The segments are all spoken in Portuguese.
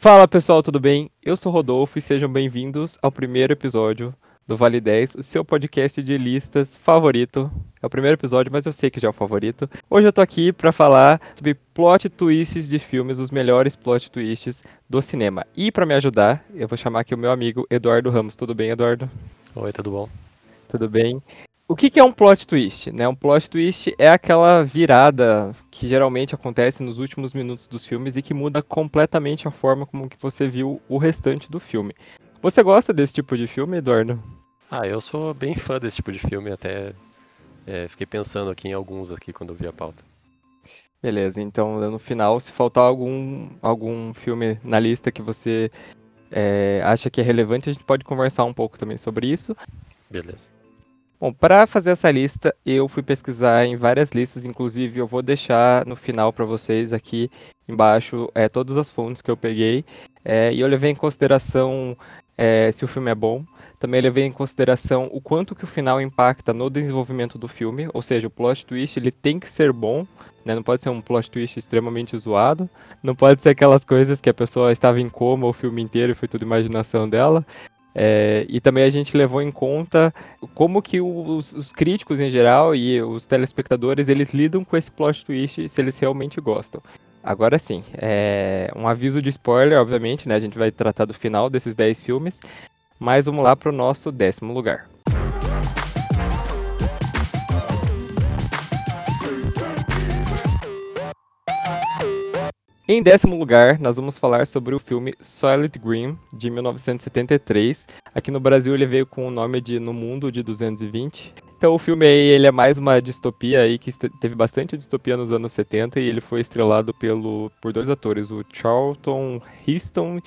Fala pessoal, tudo bem? Eu sou Rodolfo e sejam bem-vindos ao primeiro episódio do Vale 10, o seu podcast de listas favorito. É o primeiro episódio, mas eu sei que já é o favorito. Hoje eu tô aqui para falar sobre plot twists de filmes, os melhores plot twists do cinema. E para me ajudar, eu vou chamar aqui o meu amigo Eduardo Ramos. Tudo bem, Eduardo? Oi, tudo bom? Tudo bem. O que, que, é um plot twist? Né? Um plot twist é aquela virada que geralmente acontece nos últimos minutos dos filmes e que muda completamente a forma como que você viu o restante do filme. Você gosta desse tipo de filme, Eduardo? Ah, eu sou bem fã desse tipo de filme, até é, fiquei pensando aqui em alguns aqui quando eu vi a pauta. Beleza, então no final, se faltar algum, algum filme na lista que você é, acha que é relevante, a gente pode conversar um pouco também sobre isso. Beleza. Bom, para fazer essa lista, eu fui pesquisar em várias listas, inclusive eu vou deixar no final para vocês aqui embaixo é, todas as fontes que eu peguei. É, e eu levei em consideração é, se o filme é bom. Também levei em consideração o quanto que o final impacta no desenvolvimento do filme, ou seja, o plot twist ele tem que ser bom, né? não pode ser um plot twist extremamente zoado, não pode ser aquelas coisas que a pessoa estava em coma o filme inteiro e foi tudo imaginação dela. É, e também a gente levou em conta como que os, os, críticos em geral e os telespectadores eles lidam com esse plot twist se eles realmente gostam. Agora sim, é, um aviso de spoiler, obviamente, né? A gente vai tratar do final desses 10 filmes, mas vamos lá para o nosso décimo lugar. Em décimo lugar, nós vamos falar sobre o filme Solid Green, de 1973. Aqui no Brasil ele veio com o nome de No Mundo de 220. Então o filme aí, ele é mais uma distopia aí que teve bastante distopia nos anos 70 e ele foi estrelado pelo, por dois atores, o Charlton Heston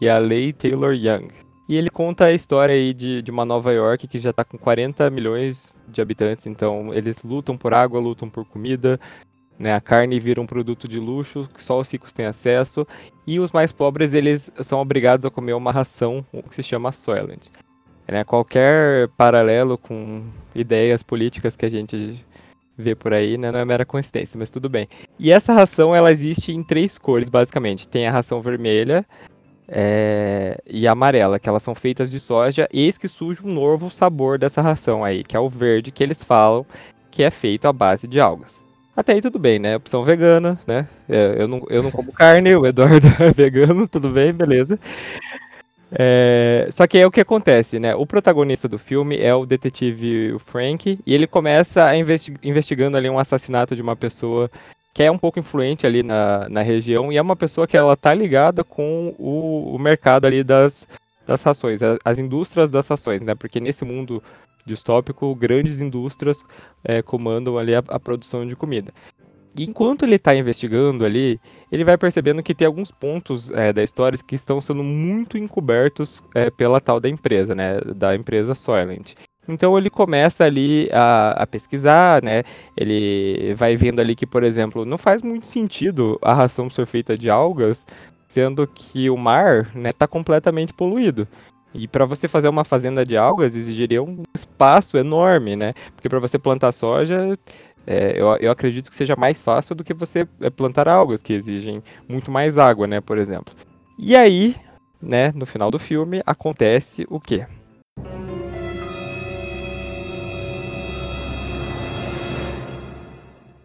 e a Leigh Taylor Young. E ele conta a história aí de, de uma Nova York que já está com 40 milhões de habitantes, então eles lutam por água, lutam por comida, né? A carne vira um produto de luxo que só os ricos têm acesso e os mais pobres eles são obrigados a comer uma ração que se chama Soylent. Né? Qualquer paralelo com ideias políticas que a gente vê por aí, né? não é mera coincidência, mas tudo bem. E essa ração ela existe em três cores basicamente. Tem a ração vermelha, é, e amarela, que elas são feitas de soja, eis que surge um novo sabor dessa ração aí, que é o verde, que eles falam que é feito à base de algas. Até aí tudo bem, né? Opção vegana, né? É, eu não, eu não como carne, o Eduardo é vegano, tudo bem, beleza. É, só que é o que acontece, né? O protagonista do filme é o detetive Frank e ele começa investi investigando ali um assassinato de uma pessoa que é um pouco influente ali na, na região e é uma pessoa que ela tá ligada com o, o mercado ali das, das rações, as indústrias das rações, né? Porque nesse mundo distópico, grandes indústrias é, comandam ali a, a, produção de comida. Enquanto ele está investigando ali, ele vai percebendo que tem alguns pontos é, da história que estão sendo muito encobertos é, pela tal da empresa, né, da empresa Soylent. Então ele começa ali a, a, pesquisar, né? Ele vai vendo ali que, por exemplo, não faz muito sentido a ração ser feita de algas, sendo que o mar, né, tá completamente poluído. E para você fazer uma fazenda de algas exigiria um espaço enorme, né? Porque para você plantar soja, é, eu, eu, acredito que seja mais fácil do que você é, plantar algas, que exigem muito mais água, né? Por exemplo. E aí, né, no final do filme, acontece o quê?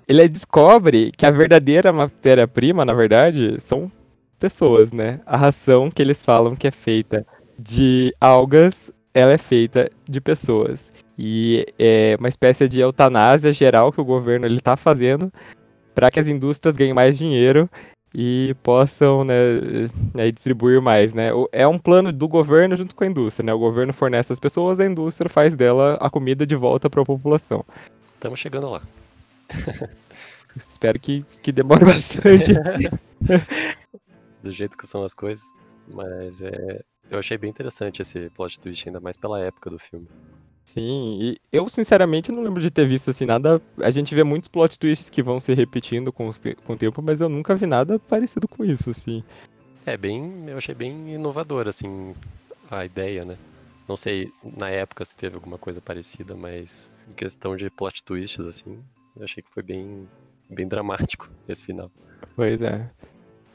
Ele descobre que a verdadeira matéria-prima, na verdade, são pessoas, né? A ração que eles falam que é feita de algas, ela é feita de pessoas. E é uma espécie de eutanásia geral que o governo ele está fazendo para que as indústrias ganhem mais dinheiro e possam né, né, distribuir mais. Né? É um plano do governo junto com a indústria. Né? O governo fornece as pessoas, a indústria faz dela a comida de volta para a população. Estamos chegando lá. Espero que, que demore bastante. do jeito que são as coisas. Mas é, eu achei bem interessante esse plot twist, ainda mais pela época do filme. Sim, e eu sinceramente não lembro de ter visto assim nada. A gente vê muitos plot twists que vão se repetindo com, com o tempo, mas eu nunca vi nada parecido com isso, assim. É, bem. Eu achei bem inovador, assim, a ideia, né? Não sei na época se teve alguma coisa parecida, mas em questão de plot twists, assim, eu achei que foi bem, bem dramático esse final. Pois é.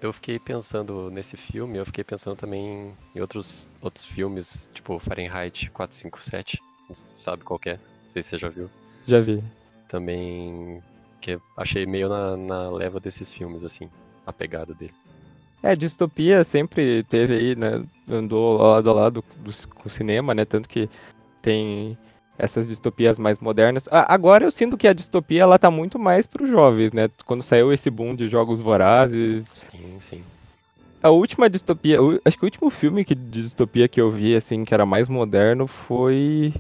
Eu fiquei pensando nesse filme, eu fiquei pensando também em outros, outros filmes, tipo Fahrenheit 457, não sabe qual é, não sei se você já viu. Já vi. Também que achei meio na, na leva desses filmes, assim, a pegada dele. É, distopia sempre teve aí, né? Andou lado a lado do, com o cinema, né? Tanto que tem essas distopias mais modernas. agora eu sinto que a distopia ela tá muito mais para os jovens, né? Quando saiu esse boom de jogos vorazes. Sim, sim. A última distopia, acho que o último filme de distopia que eu vi, assim, que era mais moderno foi.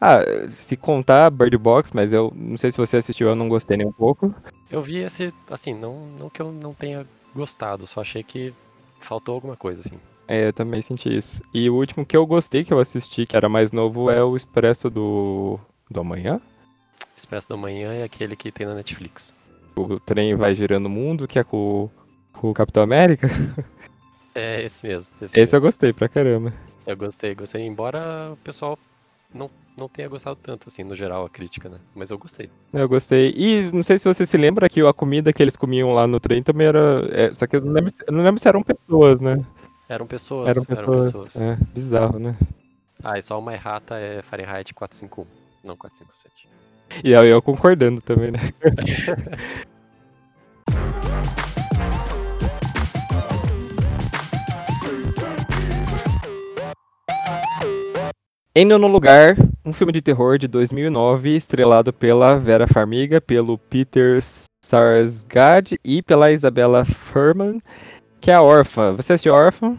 Ah, se contar Bird Box, mas eu não sei se você assistiu, eu não gostei nem um pouco. Eu vi esse, assim, não, não que eu não tenha gostado, só achei que faltou alguma coisa, assim. É, eu também senti isso. E o último que eu gostei, que eu assisti, que era mais novo, é o Expresso do, do Amanhã. Expresso do Amanhã é aquele que tem na Netflix. O trem vai girando o mundo, que é com, com o Capitão América. É, esse mesmo. Esse, esse mesmo. eu gostei pra caramba. Eu gostei, gostei. Embora o pessoal não, não tenha gostado tanto, assim, no geral, a crítica, né? Mas eu gostei. Eu gostei. E não sei se você se lembra que a comida que eles comiam lá no trem também era. É, só que eu não lembro, eu não lembro se eram pessoas, né? Eram pessoas. Eram pessoas. Eram pessoas. É, bizarro, né? Ah, e só uma errata é Fahrenheit 451, não 457. E aí eu concordando também, né? Em nono lugar, um filme de terror de 2009, estrelado pela Vera Farmiga, pelo Peter Sarsgaard e pela Isabella Furman, que é a Órfã. Você assistiu Órfã?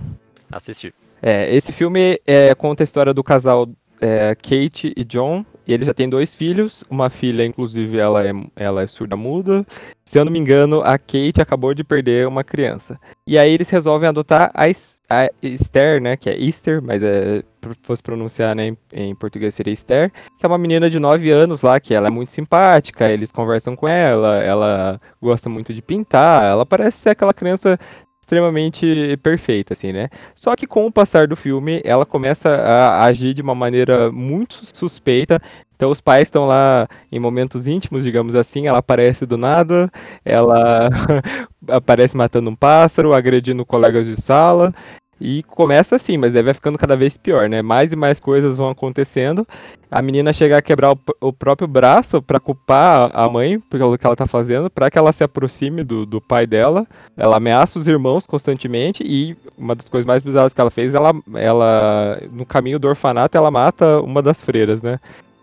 Assisti. É, esse filme é, conta a história do casal é, Kate e John. E ele já tem dois filhos. Uma filha, inclusive, ela é, ela é surda-muda. Se eu não me engano, a Kate acabou de perder uma criança. E aí eles resolvem adotar a, a Esther, né? Que é Easter, mas é, fosse pronunciar né, em, em, português seria Esther. Que é uma menina de 9 anos lá, que ela é muito simpática. Eles conversam com ela. Ela gosta muito de pintar. Ela parece ser aquela criança extremamente perfeita, assim, né? Só que com o passar do filme, ela começa a agir de uma maneira muito suspeita. Então os pais estão lá em momentos íntimos, digamos assim, ela aparece do nada, ela aparece matando um pássaro, agredindo colegas de sala, e começa assim, mas aí vai ficando cada vez pior, né? Mais e mais coisas vão acontecendo. A menina chega a quebrar o, o próprio braço para culpar a mãe pelo que ela tá fazendo, para que ela se aproxime do, do pai dela. Ela ameaça os irmãos constantemente e uma das coisas mais bizarras que ela fez, ela, ela no caminho do orfanato, ela mata uma das freiras, né?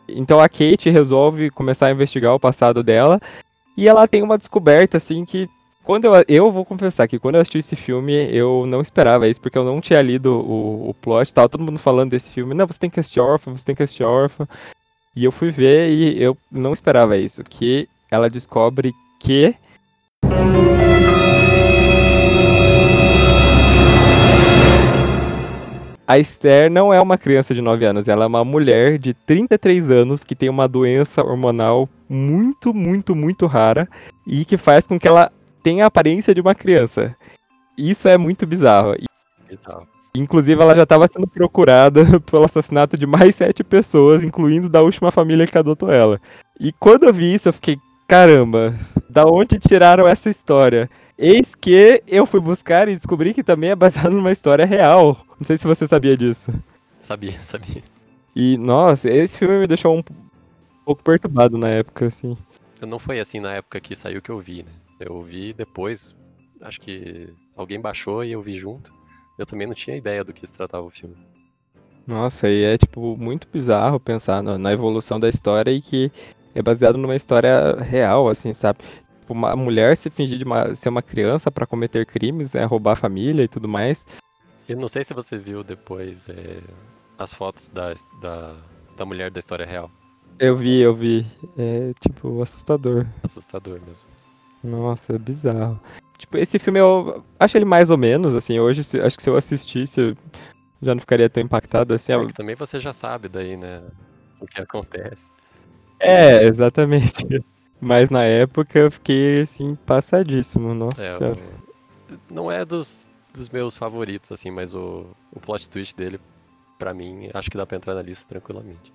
Então a Kate resolve começar a investigar o passado dela e ela tem uma descoberta assim que quando eu, eu vou confessar que quando eu assisti esse filme, eu não esperava isso, porque eu não tinha lido o, o plot, tava todo mundo falando desse filme, não, você tem que assistir órfã, você tem que assistir órfã. E eu fui ver e eu não esperava isso, que ela descobre que A Esther não é uma criança de 9 anos, ela é uma mulher de 33 anos que tem uma doença hormonal muito, muito, muito rara e que faz com que ela tem a aparência de uma criança. Isso é muito bizarro. Bizarro. Inclusive, ela já estava sendo procurada pelo assassinato de mais sete pessoas, incluindo da última família que adotou ela. E quando eu vi isso, eu fiquei, caramba, da onde tiraram essa história? Eis que eu fui buscar e descobri que também é baseado numa história real. Não sei se você sabia disso. Sabia, sabia. E, nossa, esse filme me deixou um pouco perturbado na época, assim. Não foi assim na época que saiu que eu vi, né? Eu vi depois, acho que alguém baixou e eu vi junto. Eu também não tinha ideia do que se tratava o filme. Nossa, e é tipo muito bizarro pensar na, na evolução da história e que é baseado numa história real, assim, sabe? Tipo, uma mulher se fingir de uma, ser uma criança para cometer crimes, é roubar a família e tudo mais. Eu não sei se você viu depois é, as fotos da, da, da mulher da história real. Eu vi, eu vi. É tipo assustador. Assustador mesmo. Nossa, é bizarro. Tipo, esse filme eu acho ele mais ou menos, assim, hoje se, acho que se eu assistisse já não ficaria tão impactado assim. É, também você já sabe daí, né, o que acontece. É, exatamente. Mas na época eu fiquei, assim, passadíssimo, nossa é, o... Não é dos, dos meus favoritos, assim, mas o, o plot twist dele, pra mim, acho que dá pra entrar na lista tranquilamente.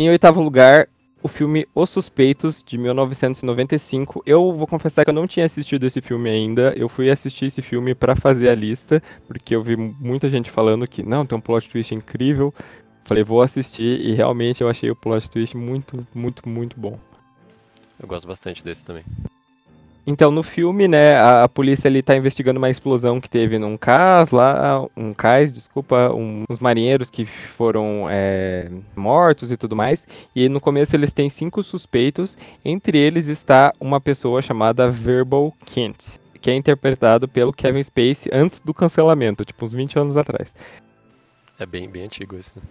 Em oitavo lugar, o filme Os Suspeitos, de 1995. Eu vou confessar que eu não tinha assistido esse filme ainda. Eu fui assistir esse filme para fazer a lista, porque eu vi muita gente falando que não, tem um plot twist incrível. Falei, vou assistir e realmente eu achei o plot twist muito, muito, muito bom. Eu gosto bastante desse também. Então, no filme, né, a, a polícia ali tá investigando uma explosão que teve num cais lá, um cais, desculpa, um, uns marinheiros que foram é, mortos e tudo mais. E no começo eles têm cinco suspeitos, entre eles está uma pessoa chamada Verbal Kent, que é interpretado pelo Kevin Spacey antes do cancelamento, tipo uns 20 anos atrás. É bem, bem antigo esse, né?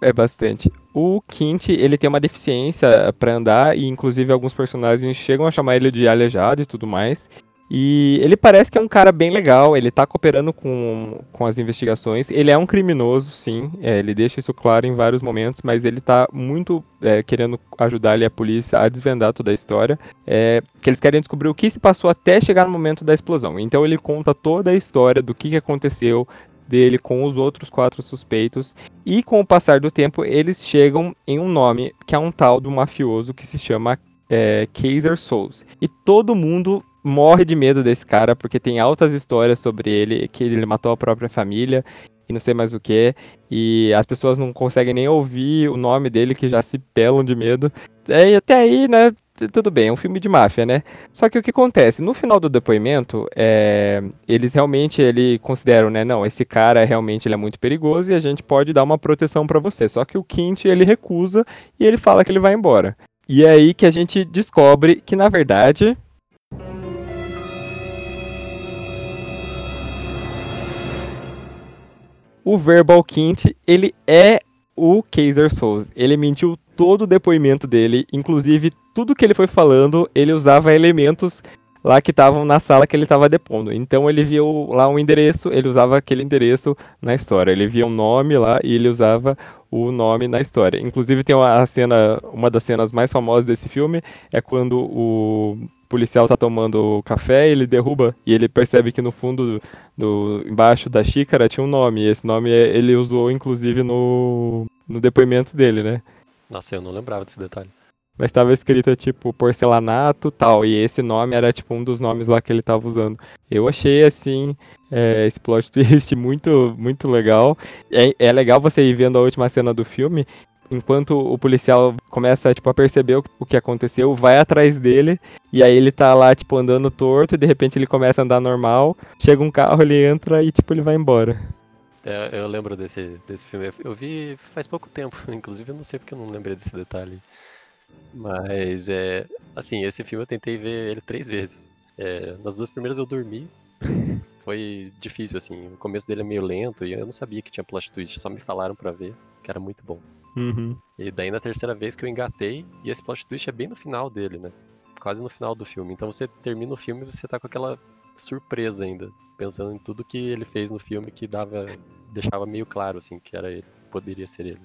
É bastante. O Quint, ele tem uma deficiência para andar e inclusive alguns personagens chegam a chamar ele de aleijado e tudo mais. E ele parece que é um cara bem legal, ele tá cooperando com, com as investigações. Ele é um criminoso, sim, é, ele deixa isso claro em vários momentos, mas ele tá muito é, querendo ajudar ali a polícia a desvendar toda a história. É, que eles querem descobrir o que se passou até chegar no momento da explosão. Então ele conta toda a história do que, que aconteceu, dele com os outros quatro suspeitos. E com o passar do tempo, eles chegam em um nome que é um tal do mafioso que se chama é, Kaiser Souls. E todo mundo morre de medo desse cara porque tem altas histórias sobre ele, que ele matou a própria família e não sei mais o que. E as pessoas não conseguem nem ouvir o nome dele que já se pelam de medo. E até aí, né, tudo bem, é um filme de máfia, né? Só que o que acontece? No final do depoimento, é, eles realmente ele consideram, né? Não, esse cara realmente ele é muito perigoso e a gente pode dar uma proteção para você. Só que o Quint ele recusa e ele fala que ele vai embora. E é aí que a gente descobre que na verdade o Verbal Quint ele é o Kaiser Souls. Ele mentiu todo o depoimento dele, inclusive tudo que ele foi falando, ele usava elementos lá que estavam na sala que ele estava depondo. Então ele viu lá um endereço, ele usava aquele endereço na história. Ele via um nome lá e ele usava o nome na história. Inclusive tem uma cena, uma das cenas mais famosas desse filme é quando o policial tá tomando café, ele derruba e ele percebe que no fundo do, do embaixo da xícara tinha um nome. E esse nome ele usou inclusive no no depoimento dele, né? Nossa, eu não lembrava desse detalhe. Mas estava escrito tipo porcelanato tal, e esse nome era tipo um dos nomes lá que ele estava usando. Eu achei assim é, esse plot twist muito, muito legal. É, é legal você ir vendo a última cena do filme, enquanto o policial começa tipo, a perceber o, o que aconteceu, vai atrás dele, e aí ele tá lá, tipo, andando torto, e de repente ele começa a andar normal, chega um carro, ele entra e tipo, ele vai embora. É, eu lembro desse, desse filme. Eu vi faz pouco tempo, inclusive eu não sei porque eu não lembrei desse detalhe. Mas é. Assim, esse filme eu tentei ver ele três vezes. É, nas duas primeiras eu dormi. Foi difícil, assim. O começo dele é meio lento e eu não sabia que tinha plot twist. Só me falaram para ver, que era muito bom. Uhum. E daí na terceira vez que eu engatei, e esse plot twist é bem no final dele, né? Quase no final do filme. Então você termina o filme e você tá com aquela surpresa ainda, pensando em tudo que ele fez no filme que dava, deixava meio claro assim que era ele, poderia ser ele.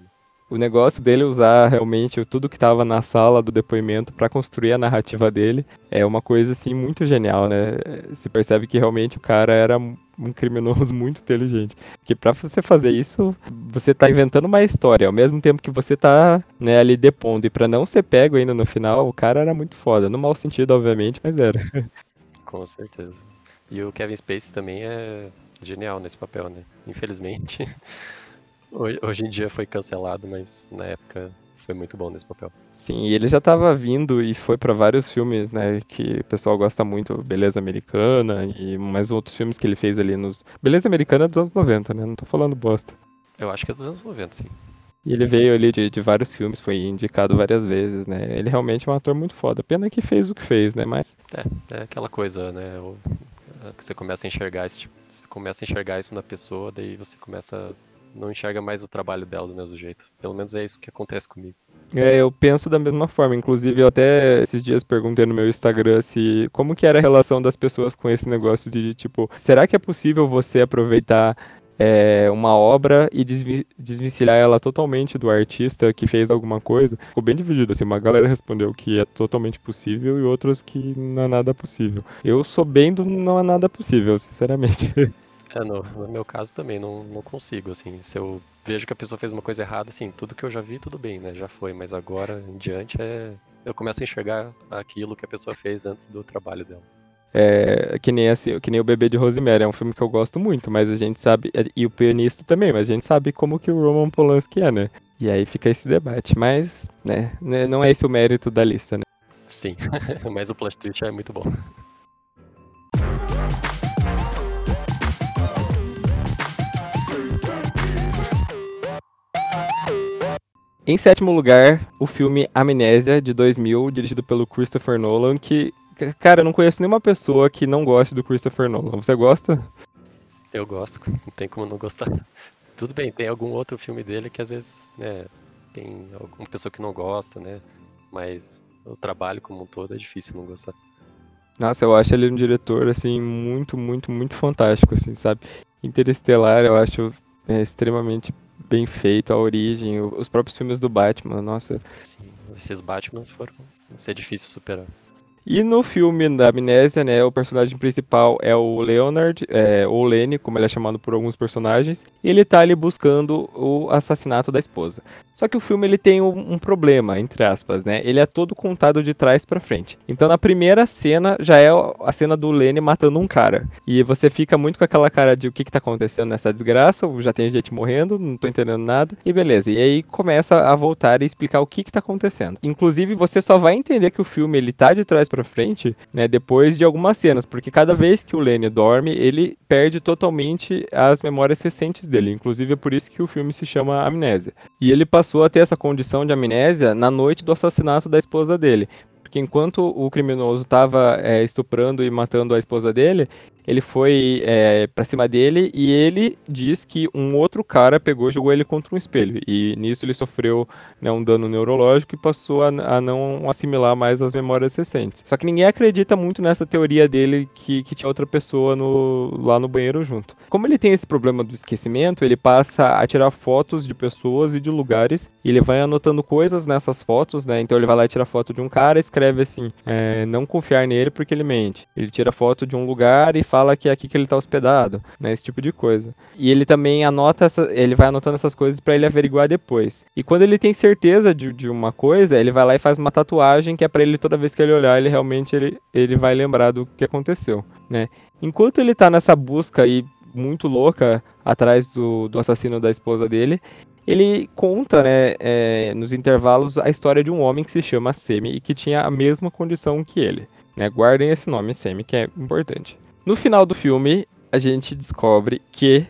O negócio dele usar realmente tudo que estava na sala do depoimento para construir a narrativa dele é uma coisa assim muito genial, né? Se percebe que realmente o cara era um criminoso muito inteligente. Porque para você fazer isso, você tá inventando uma história, ao mesmo tempo que você tá, né, ali depondo. E para não ser pego ainda no final, o cara era muito foda. No mau sentido, obviamente, mas era. Com certeza. E o Kevin Spacey também é genial nesse papel, né? Infelizmente, hoje em dia foi cancelado, mas na época foi muito bom nesse papel. Sim, e ele já estava vindo e foi para vários filmes, né, que o pessoal gosta muito, Beleza Americana e mais outros filmes que ele fez ali nos... Beleza Americana é dos anos 90, né, não tô falando bosta. Eu acho que é dos anos 90, sim. E ele veio ali de, de, vários filmes, foi indicado várias vezes, né? Ele realmente é um ator muito foda. Pena que fez o que fez, né? Mas. É, é aquela coisa, né? O, você começa a enxergar esse tipo, você começa a enxergar isso na pessoa, daí você começa não enxerga mais o trabalho dela do mesmo jeito. Pelo menos é isso que acontece comigo. É, eu penso da mesma forma. Inclusive, eu até esses dias perguntei no meu Instagram se como que era a relação das pessoas com esse negócio de tipo, será que é possível você aproveitar é, uma obra e desvencilhar ela totalmente do artista que fez alguma coisa. Ficou bem dividido, assim, uma galera respondeu que é totalmente possível e outros que não é nada possível. Eu sou bem do não é nada possível, sinceramente. É, no, no meu caso também, não, não consigo, assim, se eu vejo que a pessoa fez uma coisa errada, assim, tudo que eu já vi, tudo bem, né, já foi, mas agora em diante é... Eu começo a enxergar aquilo que a pessoa fez antes do trabalho dela. É, que nem assim, que nem o Bebê de Rosemary, é um filme que eu gosto muito, mas a gente sabe, e o pianista também, mas a gente sabe como que o Roman Polanski é, né? E aí fica esse debate, mas, né, né não é esse o mérito da lista, né? Sim, mas o plot twist é muito bom. Em sétimo lugar, o filme Amnésia, de 2000, dirigido pelo Christopher Nolan, que, cara, eu não conheço nenhuma pessoa que não goste do Christopher Nolan. Você gosta? Eu gosto, não tem como não gostar. Tudo bem, tem algum outro filme dele que às vezes, né, tem alguma pessoa que não gosta, né, mas o trabalho como um todo é difícil não gostar. Nossa, eu acho ele um diretor, assim, muito, muito, muito fantástico, assim, sabe? Interestelar, eu acho é, extremamente bem feito, a origem, os próprios filmes do Batman, nossa. Sim, esses Batmans foram. ser difícil superar. E no filme da Amnésia, né, o personagem principal é o Leonard, é, ou Lenny, como ele é chamado por alguns personagens, e ele tá ali buscando o assassinato da esposa. Só que o filme ele tem um, um problema, entre aspas, né? Ele é todo contado de trás para frente. Então na primeira cena já é a cena do Lenny matando um cara. E você fica muito com aquela cara de o que, que tá acontecendo nessa desgraça, já tem gente morrendo, não tô entendendo nada, e beleza. E aí começa a voltar e explicar o que, que tá acontecendo. Inclusive, você só vai entender que o filme ele tá de trás para frente, né, depois de algumas cenas, porque cada vez que o Lenny dorme, ele perde totalmente as memórias recentes dele. Inclusive é por isso que o filme se chama Amnésia. E ele passou a ter essa condição de amnésia na noite do assassinato da esposa dele. Porque enquanto o criminoso estava é, estuprando e matando a esposa dele, ele foi é, cima dele e ele diz que um outro cara pegou e jogou ele contra um espelho. E nisso ele sofreu né, um dano neurológico e passou a, a, não assimilar mais as memórias recentes. Só que ninguém acredita muito nessa teoria dele que, que tinha outra pessoa no, lá no banheiro junto. Como ele tem esse problema do esquecimento, ele passa a tirar fotos de pessoas e de lugares e ele vai anotando coisas nessas fotos, né? Então ele vai lá e tira foto de um cara, escreve assim: é, não confiar nele porque ele mente. Ele tira foto de um lugar e fala que é aqui que ele tá hospedado, né? Esse tipo de coisa. E ele também anota, essa, ele vai anotando essas coisas para ele averiguar depois. E quando ele tem certeza de, de uma coisa, ele vai lá e faz uma tatuagem que é para ele toda vez que ele olhar, ele realmente ele, ele vai lembrar do que aconteceu, né? Enquanto ele tá nessa busca aí muito louca atrás do, do assassino da esposa dele, ele conta, né, é, nos intervalos, a história de um homem que se chama Semi e que tinha a mesma condição que ele. Né? Guardem esse nome, Semi, que é importante. No final do filme, a gente descobre que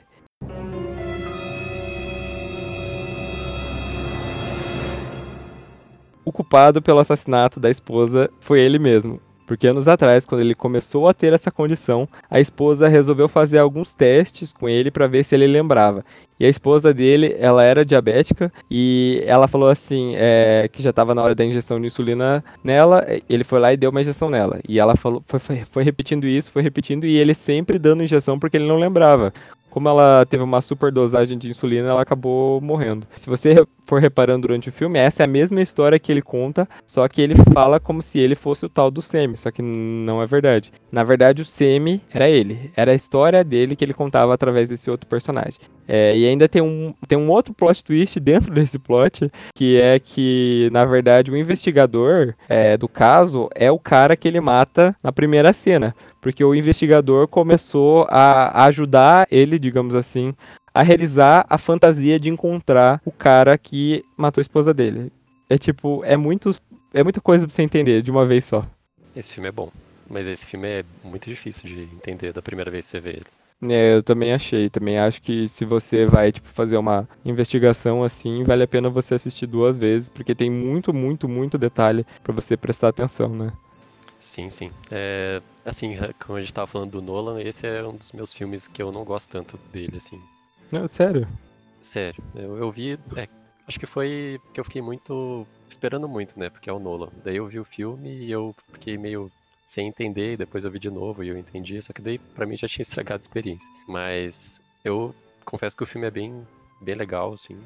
o culpado pelo assassinato da esposa foi ele mesmo. Porque anos atrás, quando ele começou a ter essa condição, a esposa resolveu fazer alguns testes com ele para ver se ele lembrava. E a esposa dele, ela era diabética e ela falou assim, é, que já estava na hora da injeção de insulina nela, ele foi lá e deu uma injeção nela. E ela falou, foi, foi, foi repetindo isso, foi repetindo e ele sempre dando injeção porque ele não lembrava como ela teve uma super dosagem de insulina, ela acabou morrendo. Se você for reparando durante o filme, essa é a mesma história que ele conta, só que ele fala como se ele fosse o tal do Semi, só que não é verdade. Na verdade, o Semi era ele, era a história dele que ele contava através desse outro personagem. É, e ainda tem um, tem um outro plot twist dentro desse plot, que é que, na verdade, o investigador é, do caso é o cara que ele mata na primeira cena. Porque o investigador começou a ajudar ele, digamos assim, a realizar a fantasia de encontrar o cara que matou a esposa dele. É tipo, é, muitos, é muita coisa pra você entender de uma vez só. Esse filme é bom, mas esse filme é muito difícil de entender da primeira vez que você vê ele. É, eu também achei. Também acho que se você vai tipo, fazer uma investigação assim, vale a pena você assistir duas vezes, porque tem muito, muito, muito detalhe para você prestar atenção, né? Sim, sim. É, assim, como a gente tava falando do Nolan, esse é um dos meus filmes que eu não gosto tanto dele, assim. Não, sério? Sério. Eu, eu vi. É, acho que foi que eu fiquei muito. esperando muito, né? Porque é o Nolan. Daí eu vi o filme e eu fiquei meio sem entender, e depois eu vi de novo e eu entendi, só que daí pra mim já tinha estragado a experiência. Mas eu confesso que o filme é bem, bem legal, assim.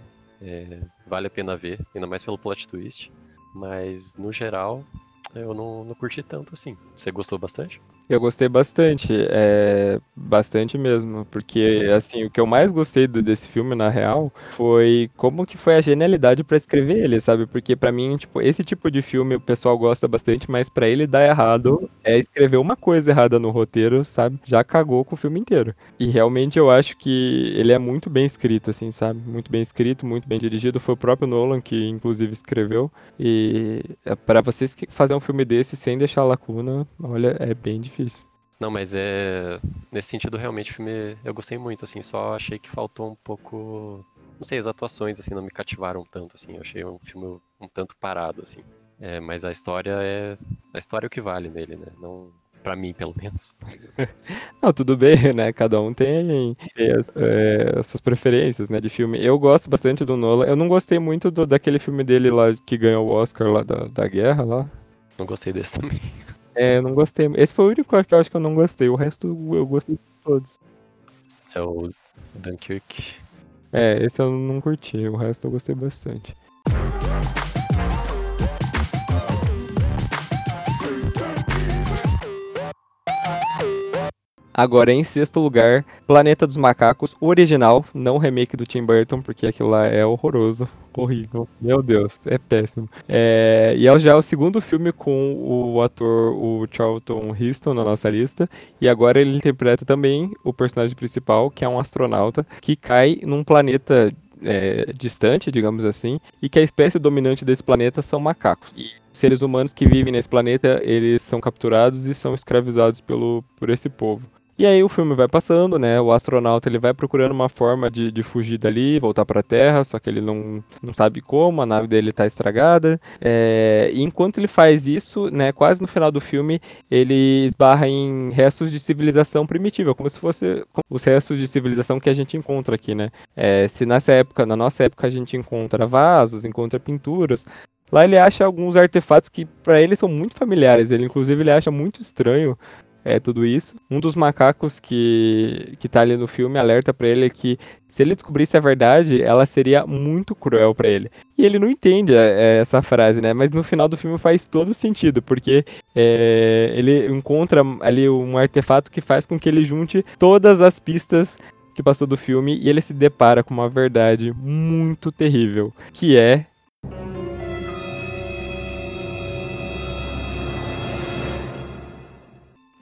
É, vale a pena ver, ainda mais pelo plot twist. Mas, no geral, eu não, não curti tanto assim. Você gostou bastante? Eu gostei bastante, é, bastante mesmo, porque assim, o que eu mais gostei do, desse filme, na real, foi como que foi a genialidade pra escrever ele, sabe? Porque pra mim, tipo, esse tipo de filme o pessoal gosta bastante, mas pra ele dar errado é escrever uma coisa errada no roteiro, sabe? Já cagou com o filme inteiro. E realmente eu acho que ele é muito bem escrito, assim, sabe? Muito bem escrito, muito bem dirigido. Foi o próprio Nolan que, inclusive, escreveu. E é, para vocês que fazer um filme desse sem deixar lacuna, olha, é bem difícil difícil. Não, mas é. Nesse sentido, realmente, o filme eu gostei muito, assim, só achei que faltou um pouco. Não sei, as atuações, assim, não me cativaram tanto, assim. Eu achei um filme um tanto parado, assim. É, mas a história é. A história é o que vale nele, né? Não. Pra mim, pelo menos. Não, tudo bem, né? Cada um tem, tem as, é, as, suas preferências, né, de filme. Eu gosto bastante do Nolan. Eu não gostei muito do, daquele filme dele lá que ganhou o Oscar lá da, da guerra lá. Não gostei desse também. É, eu não gostei. Esse foi o único que eu acho que eu não gostei. O resto eu gostei de todos. É o Dunkirk. É, esse eu não curti. O resto eu gostei bastante. Agora, em sexto lugar, Planeta dos Macacos, original, não remake do Tim Burton, porque aquilo lá é horroroso, horrível. Meu Deus, é péssimo. É, e é já o segundo filme com o ator, o Charlton Heston, na nossa lista. E agora ele interpreta também o personagem principal, que é um astronauta, que cai num planeta é, distante, digamos assim, e que a espécie dominante desse planeta são macacos. E seres humanos que vivem nesse planeta, eles são capturados e são escravizados pelo, por esse povo. E aí o filme vai passando, né? O astronauta ele vai procurando uma forma de, de fugir dali, voltar para a Terra, só que ele não, não sabe como, a nave dele está estragada. É, e enquanto ele faz isso, né? Quase no final do filme, ele esbarra em restos de civilização primitiva, como se fosse os restos de civilização que a gente encontra aqui, né? É, se nessa época, na nossa época, a gente encontra vasos, encontra pinturas, Lá ele acha alguns artefatos que para ele são muito familiares. Ele inclusive ele acha muito estranho é, tudo isso. Um dos macacos que, que tá ali no filme alerta para ele que se ele descobrisse a verdade, ela seria muito cruel para ele. E ele não entende é, é, essa frase, né? Mas no final do filme faz todo sentido, porque é, ele encontra ali um artefato que faz com que ele junte todas as pistas que passou do filme e ele se depara com uma verdade muito terrível, que é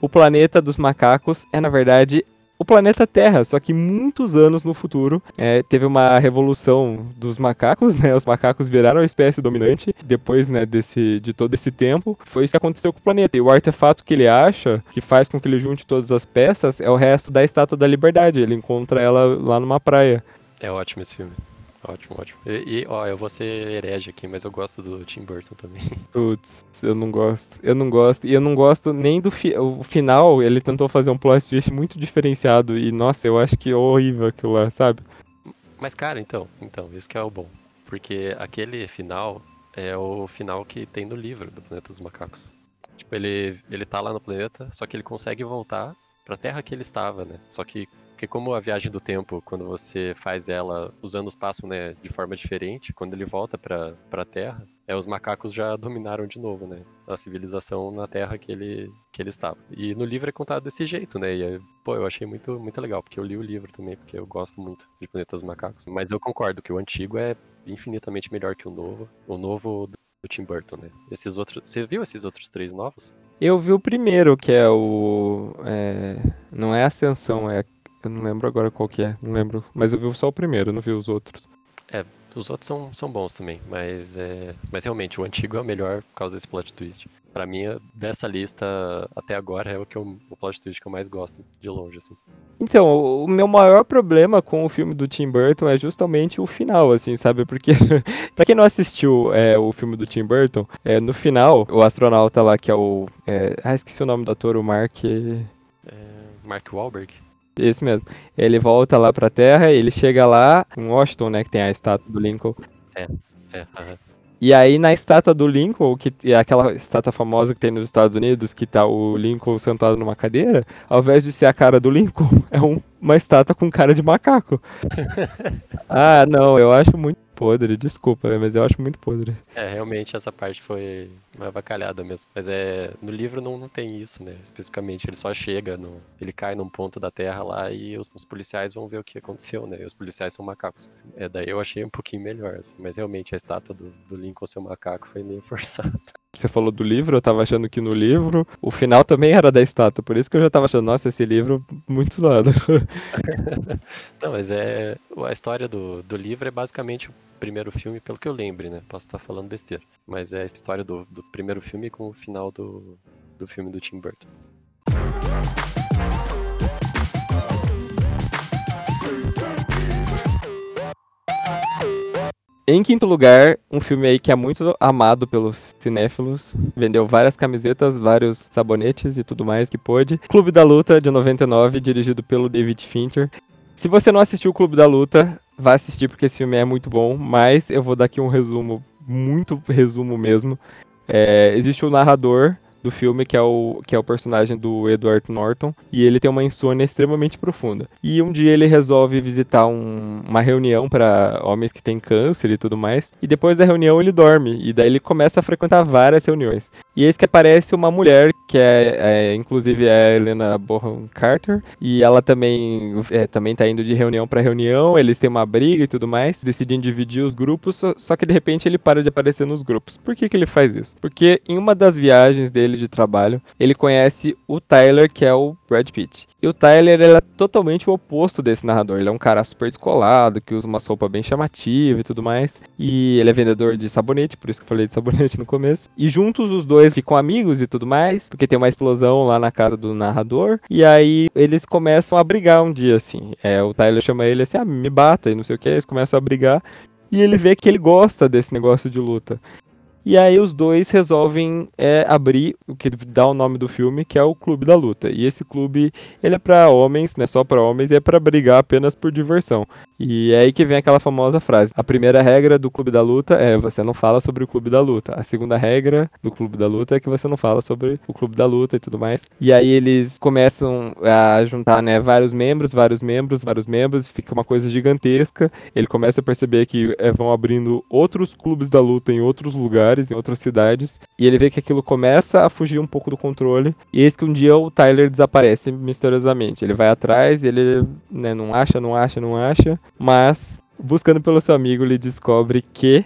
o planeta dos macacos é, na verdade, o planeta Terra, só que muitos anos no futuro é, teve uma revolução dos macacos, né? Os macacos viraram a espécie dominante depois, né, desse, de todo esse tempo. Foi isso que aconteceu com o planeta. E o artefato que ele acha, que faz com que ele junte todas as peças, é o resto da Estátua da Liberdade. Ele encontra ela lá numa praia. É ótimo esse filme. Ótimo, ótimo. E, e, ó, eu vou ser herege aqui, mas eu gosto do Tim Burton também. Putz, eu não gosto. Eu não gosto. E eu não gosto nem do fi o final. Ele tentou fazer um plot twist muito diferenciado. E, nossa, eu acho que é horrível aquilo lá, sabe? Mas, cara, então, então, isso que é o bom. Porque aquele final é o final que tem no livro do Planeta dos Macacos. Tipo, ele, ele tá lá no planeta, só que ele consegue voltar pra terra que ele estava, né? Só que porque como a viagem do tempo, quando você faz ela usando o espaço né, de forma diferente, quando ele volta para a Terra, é, os macacos já dominaram de novo, né? A civilização na Terra que ele, que ele estava. E no livro é contado desse jeito, né? E, pô, eu achei muito, muito legal, porque eu li o livro também, porque eu gosto muito de Planeta dos Macacos. Mas eu concordo que o antigo é infinitamente melhor que o novo. O novo do Tim Burton, né? Esses outros. Você viu esses outros três novos? Eu vi o primeiro, que é o. É... Não é Ascensão, é eu não lembro agora qual que é, não lembro. Mas eu vi só o primeiro, não vi os outros. É, os outros são, são bons também, mas é, mas realmente o antigo é o melhor por causa desse plot twist. Para mim, dessa lista até agora é o que eu, o plot twist que eu mais gosto, de longe assim. Então, o meu maior problema com o filme do Tim Burton é justamente o final, assim, sabe? Porque para quem não assistiu é, o filme do Tim Burton, é, no final o astronauta lá que é o, é, ah, esqueci o nome do ator, o Mark. É, Mark Wahlberg. Esse mesmo. Ele volta lá pra Terra, ele chega lá, em Washington, né, que tem a estátua do Lincoln. É, é, aham. E aí na estátua do Lincoln, que é aquela estátua famosa que tem nos Estados Unidos, que tá o Lincoln sentado numa cadeira, ao invés de ser a cara do Lincoln, é um, uma estátua com cara de macaco. ah, não, eu acho muito podre, desculpa, mas eu acho muito podre. É, realmente essa parte foi uma avacalhada mesmo. Mas é. No livro não, não tem isso, né? Especificamente. Ele só chega, no, ele cai num ponto da terra lá e os, os policiais vão ver o que aconteceu, né? E os policiais são macacos. É, daí eu achei um pouquinho melhor, assim. Mas realmente a estátua do, do Lincoln ser um macaco foi meio forçada. Você falou do livro, eu tava achando que no livro o final também era da estátua, por isso que eu já tava achando, nossa, esse livro muito zoado. Não, mas é. A história do, do livro é basicamente primeiro filme, pelo que eu lembre, né? Posso estar falando besteira. Mas é a história do, do primeiro filme com o final do, do filme do Tim Burton. Em quinto lugar, um filme aí que é muito amado pelos cinéfilos. Vendeu várias camisetas, vários sabonetes e tudo mais que pôde. Clube da Luta, de 99, dirigido pelo David Fincher. Se você não assistiu o Clube da Luta, vá assistir porque esse filme é muito bom. Mas eu vou dar aqui um resumo, muito resumo mesmo. É, existe o narrador do filme, que é o, que é o personagem do Edward Norton, e ele tem uma insônia extremamente profunda. E um dia ele resolve visitar um, uma reunião para homens que têm câncer e tudo mais, e depois da reunião ele dorme, e daí ele começa a frequentar várias reuniões. E eis que aparece uma mulher, que é, é inclusive é a Helena Bonham Carter, e ela também, é, também tá indo de reunião para reunião, eles têm uma briga e tudo mais, decidem dividir os grupos, só, só que de repente ele para de aparecer nos grupos. Por que, que ele faz isso? Porque em uma das viagens dele dele de trabalho, ele conhece o Tyler, que é o Brad Pitt. E o Tyler ele é totalmente o oposto desse narrador. Ele é um cara super descolado, que usa uma roupa bem chamativa e tudo mais. E ele é vendedor de sabonete, por isso que eu falei de sabonete no começo. E juntos os dois ficam amigos e tudo mais, porque tem uma explosão lá na casa do narrador. E aí eles começam a brigar um dia, assim. É, o Tyler chama ele assim, ah, me bata e não sei o que. Eles começam a brigar. E ele vê que ele gosta desse negócio de luta. E aí os dois resolvem é, abrir o que dá o nome do filme, que é o Clube da Luta. E esse clube, ele é para homens, né, só para homens, e é para brigar apenas por diversão. E é aí que vem aquela famosa frase: a primeira regra do Clube da Luta é você não fala sobre o Clube da Luta. A segunda regra do Clube da Luta é que você não fala sobre o Clube da Luta e tudo mais. E aí eles começam a juntar, né, vários membros, vários membros, vários membros, fica uma coisa gigantesca. Ele começa a perceber que é, vão abrindo outros clubes da luta em outros lugares em outras cidades, e ele vê que aquilo começa a fugir um pouco do controle, e eis que um dia o Tyler desaparece misteriosamente. Ele vai atrás, ele né, não acha, não acha, não acha, mas buscando pelo seu amigo, ele descobre que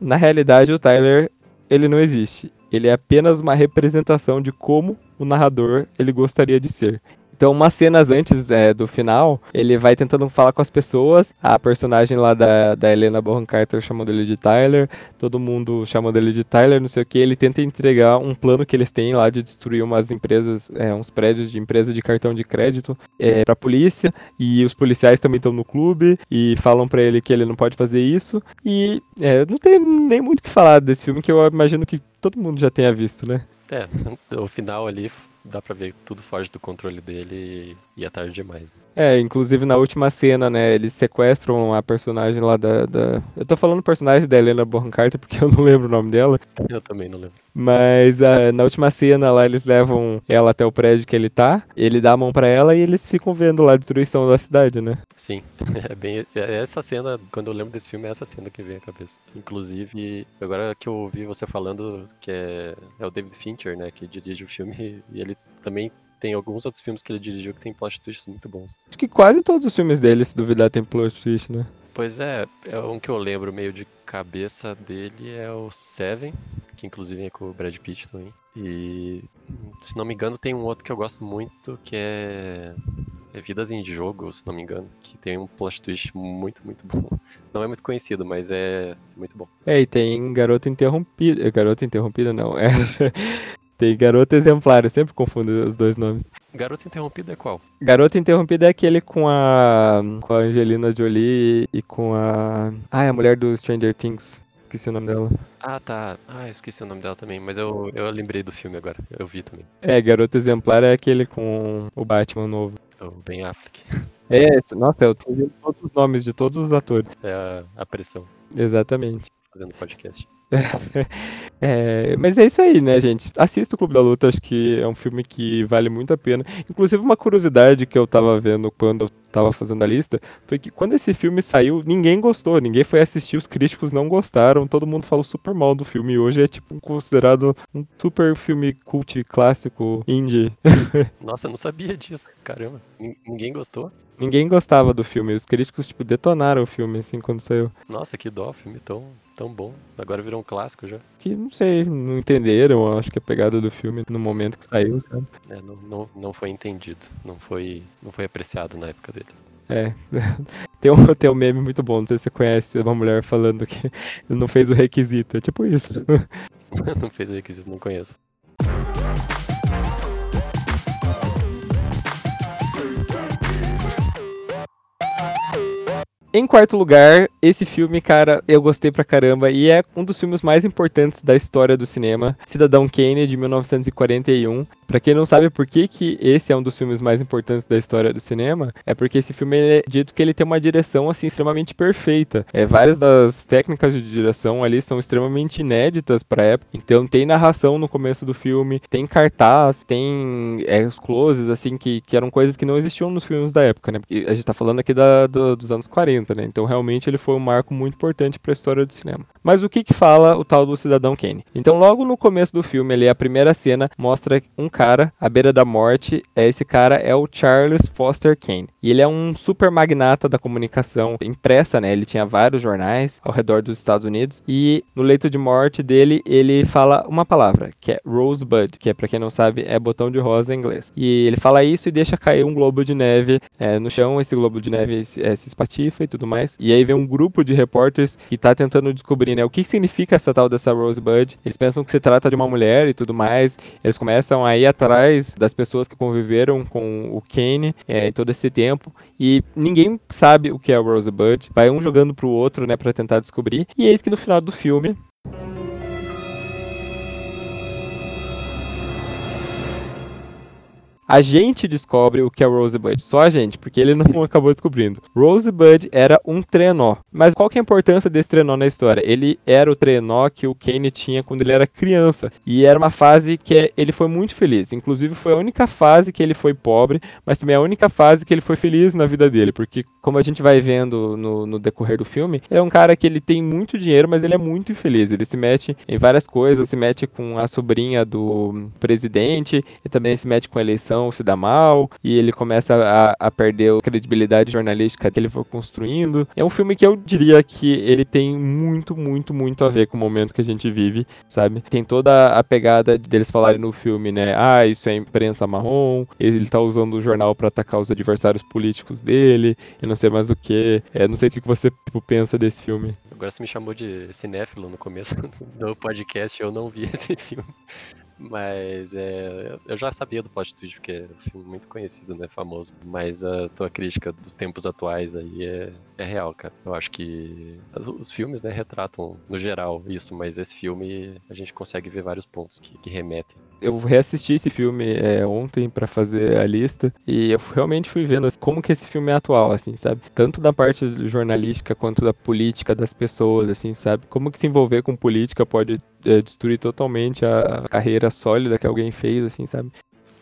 Na realidade, o Tyler ele não existe. Ele é apenas uma representação de como o narrador ele gostaria de ser. Então, umas cenas antes é, do final, ele vai tentando falar com as pessoas. A personagem lá da, da Helena Bonham Carter chamando ele de Tyler, todo mundo chamando ele de Tyler, não sei o que. Ele tenta entregar um plano que eles têm lá de destruir umas empresas, é, uns prédios de empresa de cartão de crédito é, pra polícia. E os policiais também estão no clube e falam para ele que ele não pode fazer isso. E é, não tem nem muito o que falar desse filme, que eu imagino que todo mundo já tenha visto, né? É, o final ali dá pra ver que tudo foge do controle dele e é tarde demais. Né? É, inclusive na última cena, né, eles sequestram a personagem lá da, da... Eu tô falando personagem da Helena Bonham Carter porque eu não lembro o nome dela. Eu também não lembro. Mas uh, na última cena lá eles levam ela até o prédio que ele tá, ele dá a mão para ela e eles ficam vendo lá a destruição da cidade, né? Sim, é bem é essa cena, quando eu lembro desse filme, é essa cena que vem à cabeça. Inclusive, agora que eu ouvi você falando que é, é o David Fincher, né, que dirige o filme e ele também tem alguns outros filmes que ele dirigiu que tem plot twists muito bons. Acho que quase todos os filmes dele, se duvidar, tem plot twist, né? Pois é, é um que eu lembro meio de cabeça dele é o Seven, que inclusive é com o Brad Pitt também. E se não me engano tem um outro que eu gosto muito que é, é Vidas em Jogo, se não me engano, que tem um plot twist muito, muito bom. Não é muito conhecido, mas é muito bom. É, e tem Garota Interrompida. Garota Interrompida não, é Tem Garota Exemplar, eu sempre confundo os dois nomes. Garota Interrompida é qual? Garota Interrompida é aquele com a, com a Angelina Jolie e com a. Ah, é a mulher do Stranger Things. Esqueci o nome dela. Ah, tá. Ah, eu esqueci o nome dela também, mas eu, eu lembrei do filme agora. Eu vi também. É, Garota Exemplar é aquele com o Batman novo. O Ben Affleck. É, nossa, eu tô vendo todos os nomes de todos os atores. É a, a pressão. Exatamente. Fazendo podcast. É, mas é isso aí, né, gente? Assista o Clube da Luta, acho que é um filme que vale muito a pena. Inclusive, uma curiosidade que eu tava vendo quando eu tava fazendo a lista foi que quando esse filme saiu, ninguém gostou, ninguém foi assistir, os críticos não gostaram, todo mundo falou super mal do filme. E hoje é tipo considerado um super filme cult clássico indie. Nossa, eu não sabia disso, caramba. Ninguém gostou? Ninguém gostava do filme, os críticos tipo detonaram o filme assim quando saiu. Nossa, que dó, filme tão tão bom. Agora virou um clássico já. Que não sei, não entenderam, acho que a pegada do filme no momento que saiu, sabe? É, não, não, não foi entendido, não foi, não foi apreciado na época dele. É, tem um, tem um meme muito bom, não sei se você conhece, uma mulher falando que não fez o requisito, é tipo isso. não fez o requisito, não conheço. Em quarto lugar, esse filme, cara, eu gostei pra caramba e é um dos filmes mais importantes da história do cinema, Cidadão Kane de 1941. Pra quem não sabe por que, que esse é um dos filmes mais importantes da história do cinema, é porque esse filme é dito que ele tem uma direção assim extremamente perfeita. É, várias das técnicas de direção ali são extremamente inéditas pra época. Então tem narração no começo do filme, tem cartaz, tem é, os closes assim que, que eram coisas que não existiam nos filmes da época, né? Porque a gente tá falando aqui da, do, dos anos 40 né? Então realmente ele foi um marco muito importante para a história do cinema. Mas o que que fala o tal do Cidadão Kane? Então logo no começo do filme, ali a primeira cena mostra um cara à beira da morte. Esse cara é o Charles Foster Kane. E ele é um super magnata da comunicação impressa, né? Ele tinha vários jornais ao redor dos Estados Unidos e no leito de morte dele, ele fala uma palavra, que é Rosebud, que é para quem não sabe, é botão de rosa em inglês. E ele fala isso e deixa cair um globo de neve é, no chão, esse globo de neve é, se espatifa e tudo mais. E aí vem um grupo de repórteres que tá tentando descobrir, né, o que significa essa tal dessa Rosebud. Eles pensam que se trata de uma mulher e tudo mais. Eles começam a ir atrás das pessoas que conviveram com o Kane é, todo esse tempo. E ninguém sabe o que é a Rosebud. Vai um jogando pro outro, né, para tentar descobrir. E eis que no final do filme A gente descobre o que é Rosebud, só a gente, porque ele não acabou descobrindo. Rosebud era um trenó. Mas qual que é a importância desse trenó na história? Ele era o trenó que o Kane tinha quando ele era criança. E era uma fase que ele foi muito feliz. Inclusive foi a única fase que ele foi pobre, mas também a única fase que ele foi feliz na vida dele. Porque, como a gente vai vendo no, no decorrer do filme, é um cara que ele tem muito dinheiro, mas ele é muito infeliz. Ele se mete em várias coisas, se mete com a sobrinha do presidente, e também se mete com a eleição se dá mal, e ele começa a, a perder a credibilidade jornalística que ele foi construindo. É um filme que eu diria que ele tem muito, muito, muito a ver com o momento que a gente vive, sabe? Tem toda a pegada deles falarem no filme, né? Ah, isso é imprensa marrom, ele tá usando o jornal para atacar os adversários políticos dele, e não sei mais o que. É, não sei o que você tipo, pensa desse filme. Agora você me chamou de cinéfilo no começo do podcast, eu não vi esse filme. Mas é, eu já sabia do plot twist, porque é um filme muito conhecido, né? Famoso. Mas a tua crítica dos tempos atuais aí é, é real, cara. Eu acho que os filmes, né, retratam, no geral, isso, mas esse filme a gente consegue ver vários pontos que, que remetem. Eu reassisti esse filme é, ontem para fazer a lista e eu realmente fui vendo assim, como que esse filme é atual, assim, sabe? Tanto da parte jornalística quanto da política das pessoas, assim, sabe? Como que se envolver com política pode é, destruir totalmente a carreira sólida que alguém fez, assim, sabe?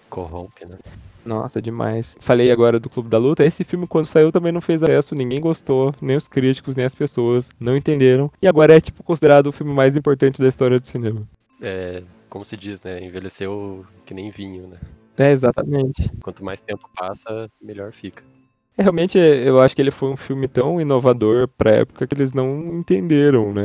Corrompe, né? Nossa, demais. Falei agora do Clube da Luta. Esse filme, quando saiu, também não fez acesso. Ninguém gostou. Nem os críticos, nem as pessoas. Não entenderam. E agora é, tipo, considerado o filme mais importante da história do cinema. É, como se diz, né? Envelheceu que nem vinho, né? É, exatamente. Quanto mais tempo passa, melhor fica. É, realmente, eu acho que ele foi um filme tão inovador pra época que eles não entenderam, né,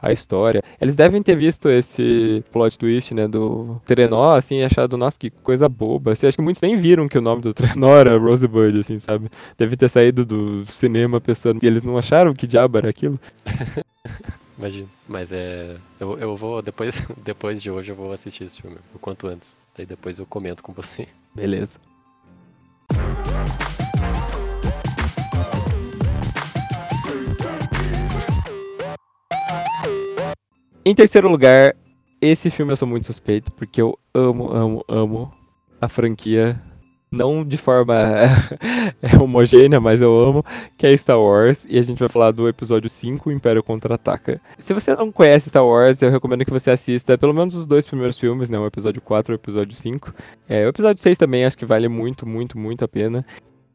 a, a história. Eles devem ter visto esse plot twist, né, do Trenó, assim, e achado, nossa, que coisa boba. Assim, acho que muitos nem viram que o nome do Trenó era Rosebud, assim, sabe? Deve ter saído do cinema pensando que eles não acharam que diabo era aquilo. Imagina. Mas é. Eu, eu vou, depois, depois de hoje, eu vou assistir esse filme, o quanto antes. Daí depois eu comento com você. Beleza. Em terceiro lugar, esse filme eu sou muito suspeito, porque eu amo, amo, amo a franquia não de forma homogênea, mas eu amo, que é Star Wars, e a gente vai falar do episódio 5, Império Contra-Ataca. Se você não conhece Star Wars, eu recomendo que você assista pelo menos os dois primeiros filmes, né, o episódio 4 e o episódio 5. É, o episódio 6 também acho que vale muito, muito, muito a pena.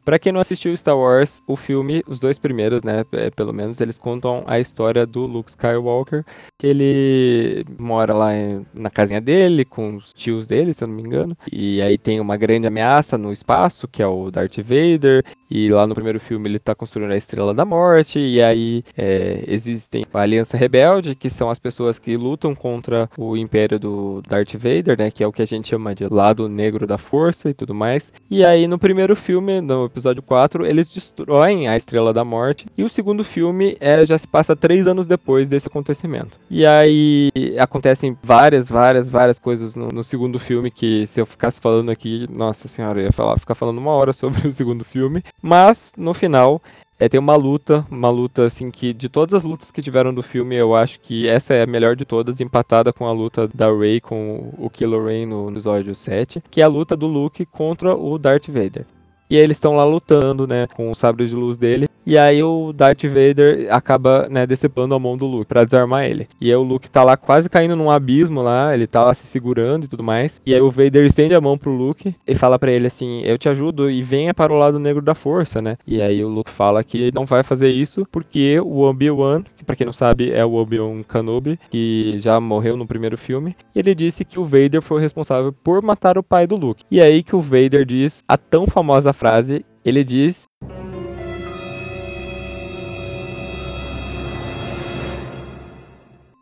Pra quem não assistiu Star Wars, o filme, os dois primeiros, né, é, pelo menos, eles contam a história do Luke Skywalker, que ele mora lá em, na casinha dele, com os tios dele, se eu não me engano, e aí tem uma grande ameaça no espaço, que é o Darth Vader, e lá no primeiro filme ele tá construindo a Estrela da Morte, e aí é, existem a Aliança Rebelde, que são as pessoas que lutam contra o Império do Darth Vader, né, que é o que a gente chama de lado negro da força e tudo mais, e aí no primeiro filme, no episódio 4, eles destroem a Estrela da Morte. E o segundo filme é, já se passa três anos depois desse acontecimento. E aí acontecem várias, várias, várias coisas no, no segundo filme que se eu ficasse falando aqui, nossa senhora, eu ia falar, ficar falando uma hora sobre o segundo filme. Mas no final é, tem uma luta, uma luta assim que de todas as lutas que tiveram do filme, eu acho que essa é a melhor de todas, empatada com a luta da Rey com o Kylo Ren no episódio 7, que é a luta do Luke contra o Darth Vader. E eles estão lá lutando, né, com o sabre de luz dele. E aí o Darth Vader acaba, né, decepando a mão do Luke para desarmar ele. E aí o Luke tá lá quase caindo num abismo lá, ele tá lá se segurando e tudo mais. E aí o Vader estende a mão pro Luke e fala para ele assim: "Eu te ajudo e venha para o lado negro da força, né?". E aí o Luke fala que não vai fazer isso porque o Obi-Wan, que para quem não sabe é o Obi-Wan Kenobi, que já morreu no primeiro filme, ele disse que o Vader foi responsável por matar o pai do Luke. E aí que o Vader diz a tão famosa frase, ele diz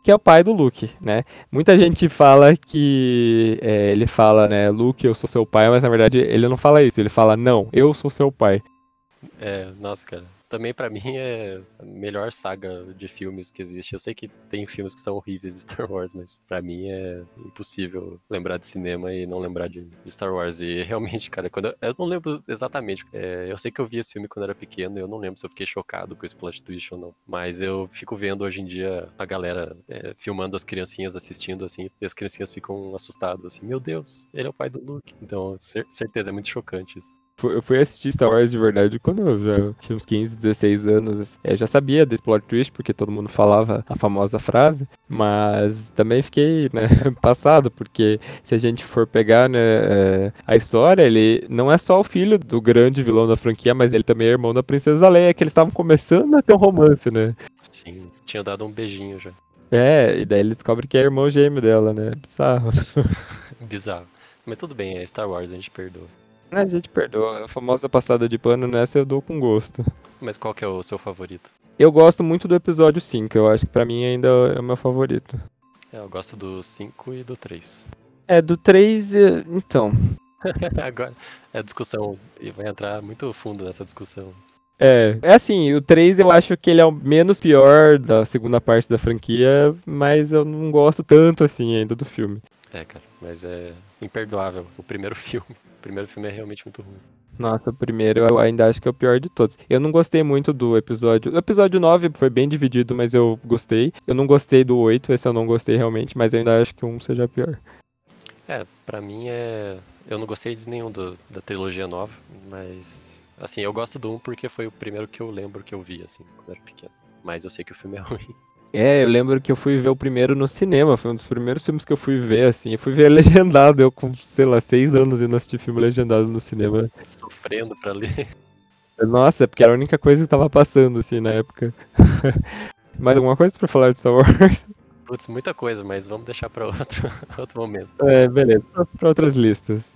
que é o pai do Luke, né? Muita gente fala que é, ele fala, né, Luke, eu sou seu pai, mas na verdade ele não fala isso, ele fala, não, eu sou seu pai. É, nossa, cara também para mim é a melhor saga de filmes que existe. Eu sei que tem filmes que são horríveis de Star Wars, mas para mim é impossível lembrar de cinema e não lembrar de, Star Wars. E realmente, cara, quando eu, eu não lembro exatamente. É, eu sei que eu vi esse filme quando era pequeno, e eu não lembro se eu fiquei chocado com esse plot twist ou não. Mas eu fico vendo hoje em dia a galera é, filmando as criancinhas assistindo assim, e as criancinhas ficam assustadas assim, meu Deus, ele é o pai do Luke. Então, cer certeza é muito chocante isso eu fui assistir Star Wars de verdade quando eu já tinha uns 15, 16 anos. Assim. Eu já sabia desse plot twist, porque todo mundo falava a famosa frase, mas também fiquei né, passado, porque se a gente for pegar né, é, a história, ele não é só o filho do grande vilão da franquia, mas ele também é irmão da Princesa Leia, que eles estavam começando a ter um romance, né? Sim, tinha dado um beijinho já. É, e daí ele descobre que é irmão gêmeo dela, né? Bizarro. Bizarro. Mas tudo bem, é Star Wars, a gente perdoa. A gente perdoa. A famosa passada de pano nessa eu dou com gosto. Mas qual que é o seu favorito? Eu gosto muito do episódio 5, eu acho que pra mim ainda é o meu favorito. É, eu gosto do 5 e do 3. É, do 3, eh, então. Agora, é a discussão, e vai entrar muito fundo nessa discussão. É, é assim, o 3 eu acho que ele é o menos pior da segunda parte da franquia, mas eu não gosto tanto assim ainda do filme. É, cara, mas é imperdoável o primeiro filme primeiro filme é realmente muito ruim. Nossa, o primeiro eu ainda acho que é o pior de todos. Eu não gostei muito do episódio. O episódio 9 foi bem dividido, mas eu gostei. Eu não gostei do 8, esse eu não gostei realmente, mas eu ainda acho que um seja pior. É, pra mim é. Eu não gostei de nenhum do, da trilogia nova, mas. Assim, eu gosto do 1 porque foi o primeiro que eu lembro que eu vi, assim, quando eu era pequeno. Mas eu sei que o filme é ruim. É, eu lembro que eu fui ver o primeiro no cinema, foi um dos primeiros filmes que eu fui ver, assim. Eu fui ver legendado, eu com, sei lá, seis anos indo assistir filme legendado no cinema. Sofrendo pra ler. Nossa, é porque era a única coisa que tava passando, assim, na época. Mais alguma coisa pra falar de Star Wars? Putz, muita coisa, mas vamos deixar pra outro, outro momento. É, beleza, pra, pra outras listas.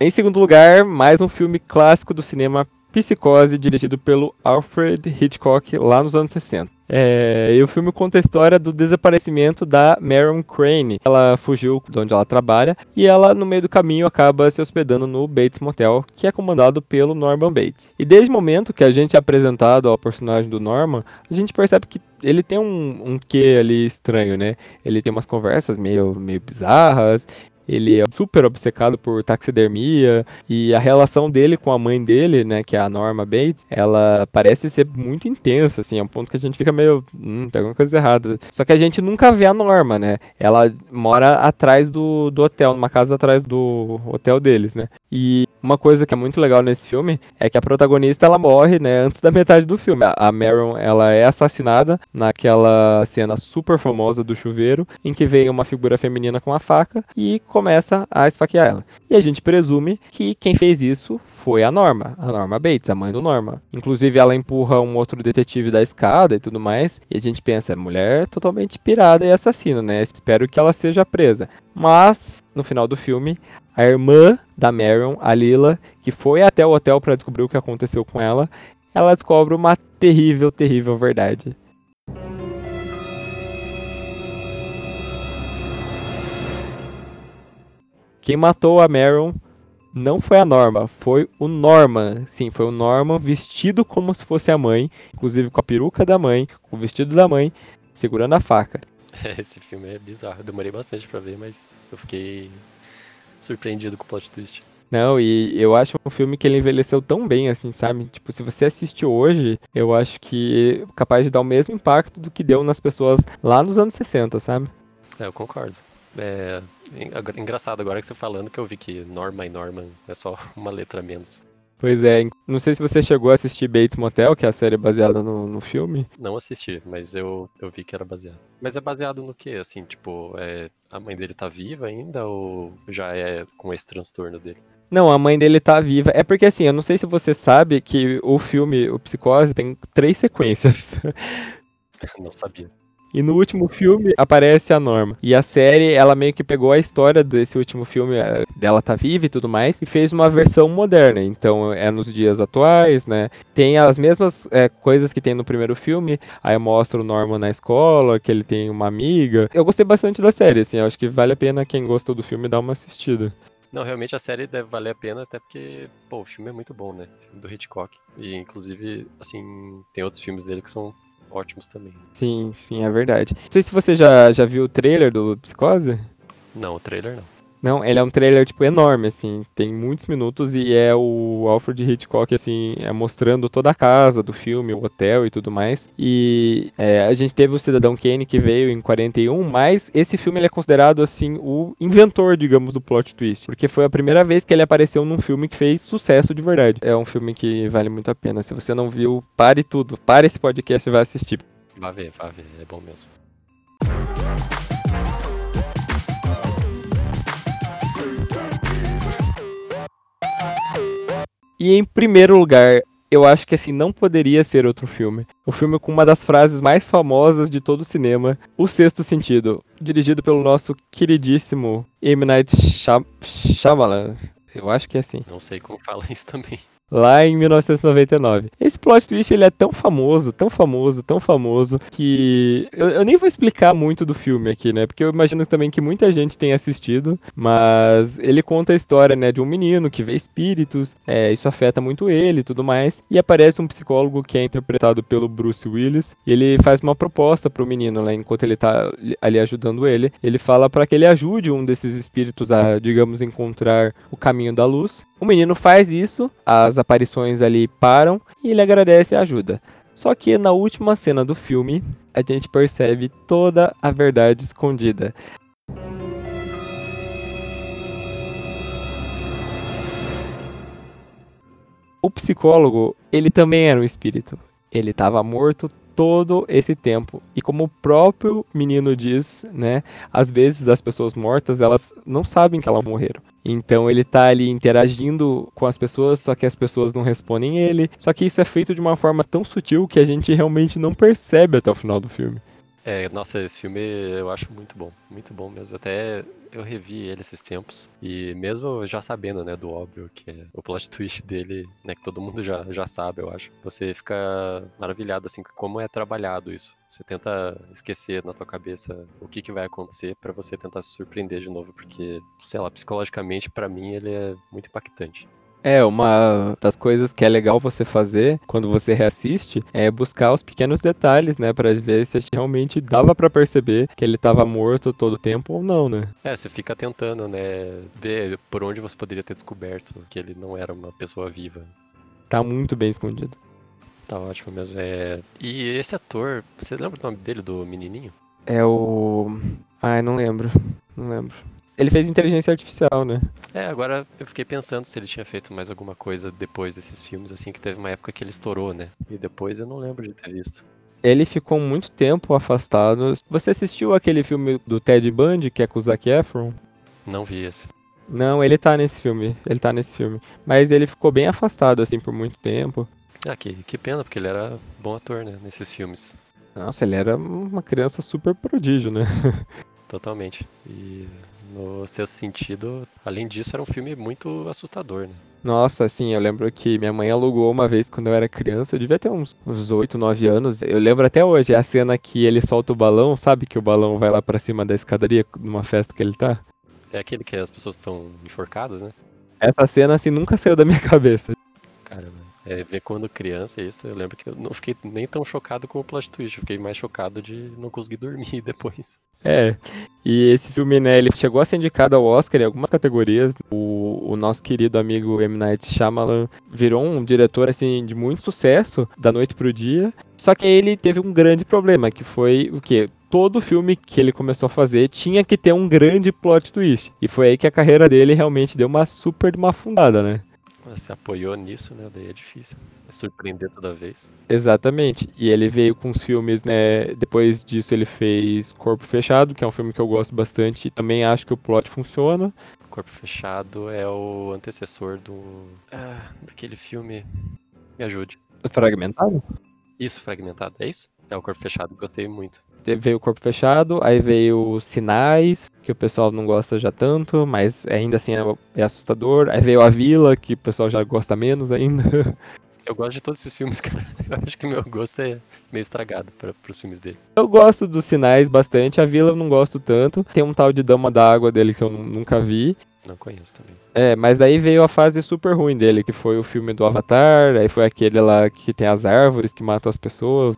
Em segundo lugar, mais um filme clássico do cinema Psicose, dirigido pelo Alfred Hitchcock lá nos anos 60. É, e o filme conta a história do desaparecimento da Marion Crane. Ela fugiu de onde ela trabalha e ela, no meio do caminho, acaba se hospedando no Bates Motel, que é comandado pelo Norman Bates. E desde o momento que a gente é apresentado ao personagem do Norman, a gente percebe que ele tem um, um quê ali estranho, né? Ele tem umas conversas meio, meio bizarras ele é super obcecado por taxidermia e a relação dele com a mãe dele, né, que é a Norma Bates, ela parece ser muito intensa, assim, é um ponto que a gente fica meio, hum, tem alguma coisa errada. Só que a gente nunca vê a Norma, né? Ela mora atrás do, do hotel, numa casa atrás do hotel deles, né? E uma coisa que é muito legal nesse filme é que a protagonista ela morre, né, antes da metade do filme. A Marion, ela é assassinada naquela cena super famosa do chuveiro, em que vem uma figura feminina com a faca e começa a esfaquear ela. E a gente presume que quem fez isso foi a Norma, a Norma Bates, a mãe do Norma. Inclusive ela empurra um outro detetive da escada e tudo mais, e a gente pensa, mulher totalmente pirada e assassina, né? Espero que ela seja presa. Mas no final do filme, a irmã da Marion, a Lila, que foi até o hotel para descobrir o que aconteceu com ela, ela descobre uma terrível, terrível verdade. Quem matou a Marion não foi a Norma, foi o Norman. Sim, foi o Norman vestido como se fosse a mãe, inclusive com a peruca da mãe, com o vestido da mãe, segurando a faca. Esse filme é bizarro. Eu demorei bastante para ver, mas eu fiquei surpreendido com o plot twist. Não, e eu acho um filme que ele envelheceu tão bem, assim, sabe? Tipo, se você assiste hoje, eu acho que é capaz de dar o mesmo impacto do que deu nas pessoas lá nos anos 60, sabe? É, eu concordo. É engraçado agora que você falando que eu vi que Norma e Norman é só uma letra menos. Pois é, não sei se você chegou a assistir Bates Motel, que é a série baseada no, no filme. Não assisti, mas eu, eu vi que era baseado. Mas é baseado no que, assim, tipo, é, a mãe dele tá viva ainda ou já é com esse transtorno dele? Não, a mãe dele tá viva. É porque assim, eu não sei se você sabe que o filme, o Psicose, tem três sequências. não sabia. E no último filme aparece a Norma. E a série, ela meio que pegou a história desse último filme, eh, dela tá viva e tudo mais, e fez uma versão moderna. Então é nos dias atuais, né? Tem as mesmas é, coisas que tem no primeiro filme. Aí mostra o Norman na escola, que ele tem uma amiga. Eu gostei bastante da série, assim. Eu acho que vale a pena quem gostou do filme dar uma assistida. Não, realmente a série deve valer a pena, até porque, pô, o filme é muito bom, né? O filme do Hitchcock. E, inclusive, assim, tem outros filmes dele que são ótimos também. Sim, sim, é verdade. Não sei se você já, já viu o trailer do Psicose. Não, o trailer não. Não, ele é um trailer, tipo, enorme, assim, tem muitos minutos e é o Alfred Hitchcock, assim, é mostrando toda a casa do filme, o hotel e tudo mais. E é, a gente teve o Cidadão Kane que veio em 41, mas esse filme ele é considerado, assim, o inventor, digamos, do plot twist, porque foi a primeira vez que ele apareceu num filme que fez sucesso de verdade. É um filme que vale muito a pena. Se você não viu, pare tudo, pare esse podcast e vai assistir. Vá ver, vá ver, é bom mesmo. E em primeiro lugar, eu acho que assim não poderia ser outro filme. O filme com uma das frases mais famosas de todo o cinema, O Sexto Sentido, dirigido pelo nosso queridíssimo M. Night Shyamalan. Eu acho que é assim. Não sei como fala isso também lá em 1999. Esse plot twist ele é tão famoso, tão famoso, tão famoso que eu, eu, nem vou explicar muito do filme aqui, né? Porque eu imagino também que muita gente tem assistido, mas ele conta a história, né, de um menino que vê espíritos, é, isso afeta muito ele e tudo mais, e aparece um psicólogo que é interpretado pelo Bruce Willis, e ele faz uma proposta pro menino, né, enquanto ele tá ali ajudando ele, ele fala para que ele ajude um desses espíritos a, digamos, encontrar o caminho da luz. O menino faz isso, as aparições ali param e ele agradece a ajuda. Só que na última cena do filme, a gente percebe toda a verdade escondida. O psicólogo, ele também era um espírito. Ele estava morto todo esse tempo. E como o próprio menino diz, né, às vezes as pessoas mortas, elas não sabem que elas morreram. Então ele tá ali interagindo com as pessoas, só que as pessoas não respondem ele. Só que isso é feito de uma forma tão sutil que a gente realmente não percebe até o final do filme. É, nossa, esse filme eu acho muito bom, muito bom mesmo. Até eu revi ele esses tempos e mesmo já sabendo, né, do óbvio que é o plot twist dele, né, que todo mundo já, já sabe, eu acho. Você fica maravilhado assim como é trabalhado isso. Você tenta esquecer na tua cabeça o que, que vai acontecer para você tentar se surpreender de novo, porque, sei lá, psicologicamente para mim ele é muito impactante. É, uma das coisas que é legal você fazer quando você reassiste é buscar os pequenos detalhes, né, para ver se realmente dava para perceber que ele estava morto todo o tempo ou não, né? É, você fica tentando, né, ver por onde você poderia ter descoberto que ele não era uma pessoa viva. Tá muito bem escondido. Tá ótimo mesmo. É... E esse ator, você lembra o nome dele, do menininho? É o. Ai, não lembro. Não lembro. Ele fez inteligência artificial, né? É, agora eu fiquei pensando se ele tinha feito mais alguma coisa depois desses filmes, assim, que teve uma época que ele estourou, né? E depois eu não lembro de ter visto. Ele ficou muito tempo afastado. Você assistiu aquele filme do Ted Bundy, que é com o Zac Efron? Não vi esse. Não, ele tá nesse filme. Ele tá nesse filme. Mas ele ficou bem afastado, assim, por muito tempo. Ah, que, que pena, porque ele era bom ator, né? Nesses filmes. Nossa, ele era uma criança super prodígio, né? Totalmente. E no sexto sentido, além disso, era um filme muito assustador, né? Nossa, assim, eu lembro que minha mãe alugou uma vez quando eu era criança, eu devia ter uns, uns 8, 9 anos. Eu lembro até hoje, é a cena que ele solta o balão, sabe? Que o balão vai lá pra cima da escadaria numa festa que ele tá. É aquele que as pessoas estão enforcadas, né? Essa cena, assim, nunca saiu da minha cabeça. É, ver quando criança isso, eu lembro que eu não fiquei nem tão chocado com o plot twist, fiquei mais chocado de não conseguir dormir depois. É, e esse filme, né, ele chegou a ser indicado ao Oscar em algumas categorias. O, o nosso querido amigo M. Night Shyamalan virou um diretor, assim, de muito sucesso, da noite pro dia. Só que ele teve um grande problema, que foi o quê? todo filme que ele começou a fazer tinha que ter um grande plot twist. E foi aí que a carreira dele realmente deu uma super de uma afundada, né? Se apoiou nisso, né? Daí é difícil. É surpreender toda vez. Exatamente. E ele veio com os filmes, né? Depois disso ele fez Corpo Fechado, que é um filme que eu gosto bastante. E também acho que o plot funciona. Corpo Fechado é o antecessor do. Ah, daquele filme. Me ajude. Fragmentado? Isso, fragmentado. É isso? É o Corpo Fechado, gostei muito veio o corpo fechado, aí veio sinais, que o pessoal não gosta já tanto, mas ainda assim é, é, assustador. Aí veio a vila, que o pessoal já gosta menos ainda. Eu gosto de todos esses filmes, cara. Eu acho que meu gosto é meio estragado para os filmes dele. Eu gosto dos sinais bastante, a vila eu não gosto tanto. Tem um tal de Dama d'Água dele que eu nunca vi. Não conheço também. É, mas daí veio a fase super ruim dele, que foi o filme do Avatar, aí foi aquele lá que tem as árvores que matam as pessoas.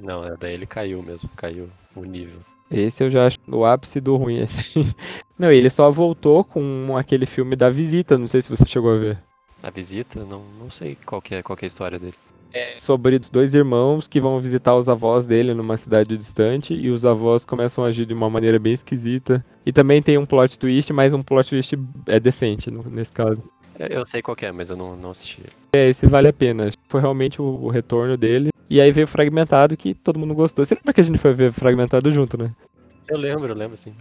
Não, é, daí ele caiu mesmo, caiu o nível. Esse eu já acho o ápice do ruim, assim. Não, ele só voltou com aquele filme da Visita, não sei se você chegou a ver. A Visita? Não, não sei qual que, é, qual que é a história dele. É sobre dois irmãos que vão visitar os avós dele numa cidade distante e os avós começam a agir de uma maneira bem esquisita. E também tem um plot twist, mas um plot twist é decente nesse caso. Eu sei qual é, mas eu não, não assisti. É, esse vale a pena. Foi realmente o, o retorno dele. E aí veio Fragmentado, que todo mundo gostou. Você lembra que a gente foi ver Fragmentado junto, né? Eu lembro, eu lembro sim.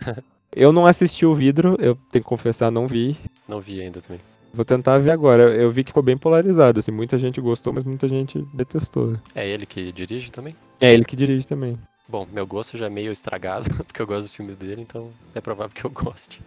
eu não assisti o vidro, eu tenho que confessar, não vi. Não vi ainda também. Vou tentar ver agora. Eu vi que ficou bem polarizado, assim, muita gente gostou, mas muita gente detestou. É ele que dirige também? É ele que dirige também. Bom, meu gosto já é meio estragado, porque eu gosto dos filmes dele, então é provável que eu goste.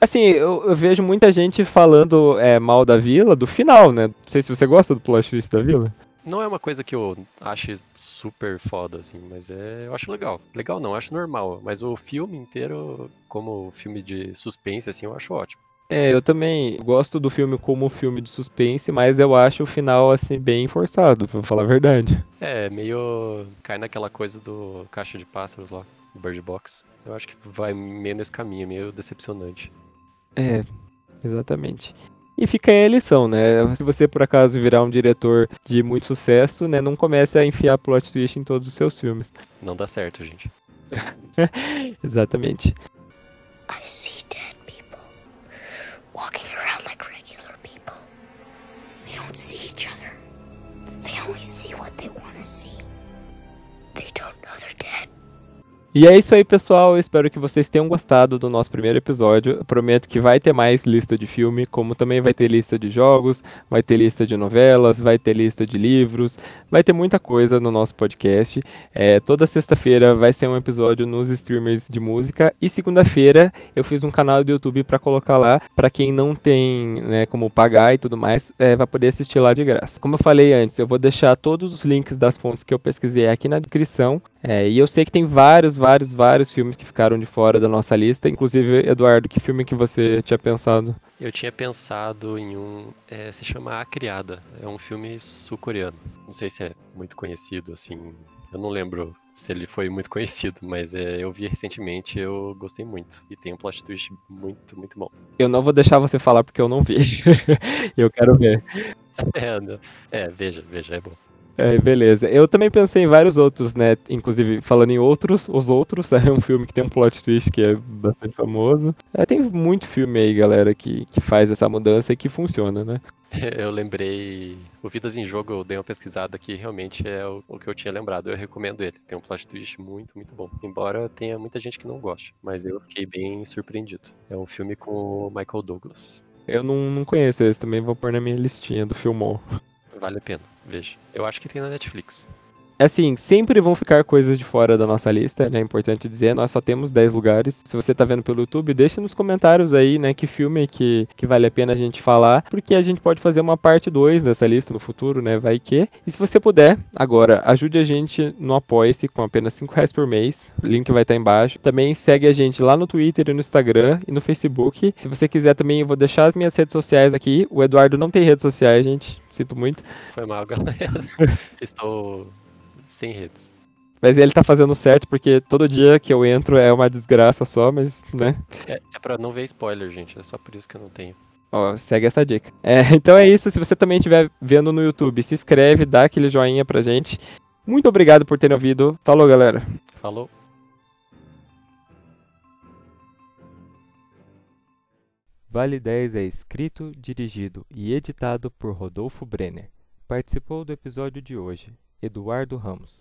Assim, eu, eu vejo muita gente falando é, mal da vila do final, né? Não sei se você gosta do plot twist da vila. Não é uma coisa que eu acho super foda, assim, mas é, eu acho legal. Legal não, acho normal. Mas o filme inteiro, como filme de suspense, assim, eu acho ótimo. É, eu também gosto do filme como filme de suspense, mas eu acho o final, assim, bem forçado, pra falar a verdade. É, meio. cai naquela coisa do Caixa de Pássaros lá, do Bird Box. Eu acho que vai meio nesse caminho, meio decepcionante. É, exatamente. E fica aí a lição, né? Se você por acaso virar um diretor de muito sucesso, né, não comece a enfiar plot twist em todos os seus filmes. Não dá certo, gente. Exatamente. I see dead people walking around like regular people. They don't see each other. They only see what they want to see. They don't know they're dead. E é isso aí, pessoal. Eu espero que vocês tenham gostado do nosso primeiro episódio. Eu prometo que vai ter mais lista de filme, como também vai ter lista de jogos, vai ter lista de novelas, vai ter lista de livros, vai ter muita coisa no nosso podcast. É, toda sexta-feira vai ser um episódio nos streamers de música e segunda-feira eu fiz um canal do YouTube para colocar lá para quem não tem né, como pagar e tudo mais, é, vai poder assistir lá de graça. Como eu falei antes, eu vou deixar todos os links das fontes que eu pesquisei aqui na descrição É, e eu sei que tem vários, vários, vários filmes que ficaram de fora da nossa lista. Inclusive, Eduardo, que filme que você tinha pensado? Eu tinha pensado em um. É, se chama A Criada. É um filme sul-coreano. Não sei se é muito conhecido, assim. Eu não lembro se ele foi muito conhecido, mas é, eu vi recentemente eu gostei muito. E tem um plot twist muito, muito bom. Eu não vou deixar você falar porque eu não vi. eu quero ver. É, é, veja, veja, é bom. É, beleza. Eu também pensei em vários outros, né? Inclusive, falando em outros, Os Outros, é um filme que tem um plot twist que é bastante famoso. É, tem muito filme aí, galera, que, que faz essa mudança e que funciona, né? Eu lembrei. O Vidas em Jogo, eu dei uma pesquisada que realmente é o, o, que eu tinha lembrado. Eu recomendo ele. Tem um plot twist muito, muito bom. Embora tenha muita gente que não goste, mas eu fiquei bem surpreendido. É um filme com o Michael Douglas. Eu não, não conheço esse também, vou pôr na minha listinha do filmão. Vale a pena, veja. Eu acho que tem na Netflix. Assim, sempre vão ficar coisas de fora da nossa lista, né? É importante dizer, nós só temos 10 lugares. Se você tá vendo pelo YouTube, deixa nos comentários aí, né, que filme que, que vale a pena a gente falar, porque a gente pode fazer uma parte 2 dessa lista no futuro, né? Vai que. E se você puder, agora, ajude a gente no Apoia-se com apenas 5 reais por mês. O link vai estar tá embaixo. Também segue a gente lá no Twitter e no Instagram e no Facebook. Se você quiser também, eu vou deixar as minhas redes sociais aqui. O Eduardo não tem redes sociais, gente. Sinto muito. Foi mal, galera. Estou sem redes. Mas ele tá fazendo certo, porque todo dia que eu entro é uma desgraça só, mas, né? É, é pra não ver spoiler, gente. É só por isso que eu não tenho. Ó, segue essa dica. É, então é isso. Se você também estiver vendo no YouTube, se inscreve, dá aquele joinha pra gente. Muito obrigado por terem ouvido. Falou, galera. Falou. Vale 10 é escrito, dirigido e editado por Rodolfo Brenner. Participou do episódio de hoje Eduardo Ramos.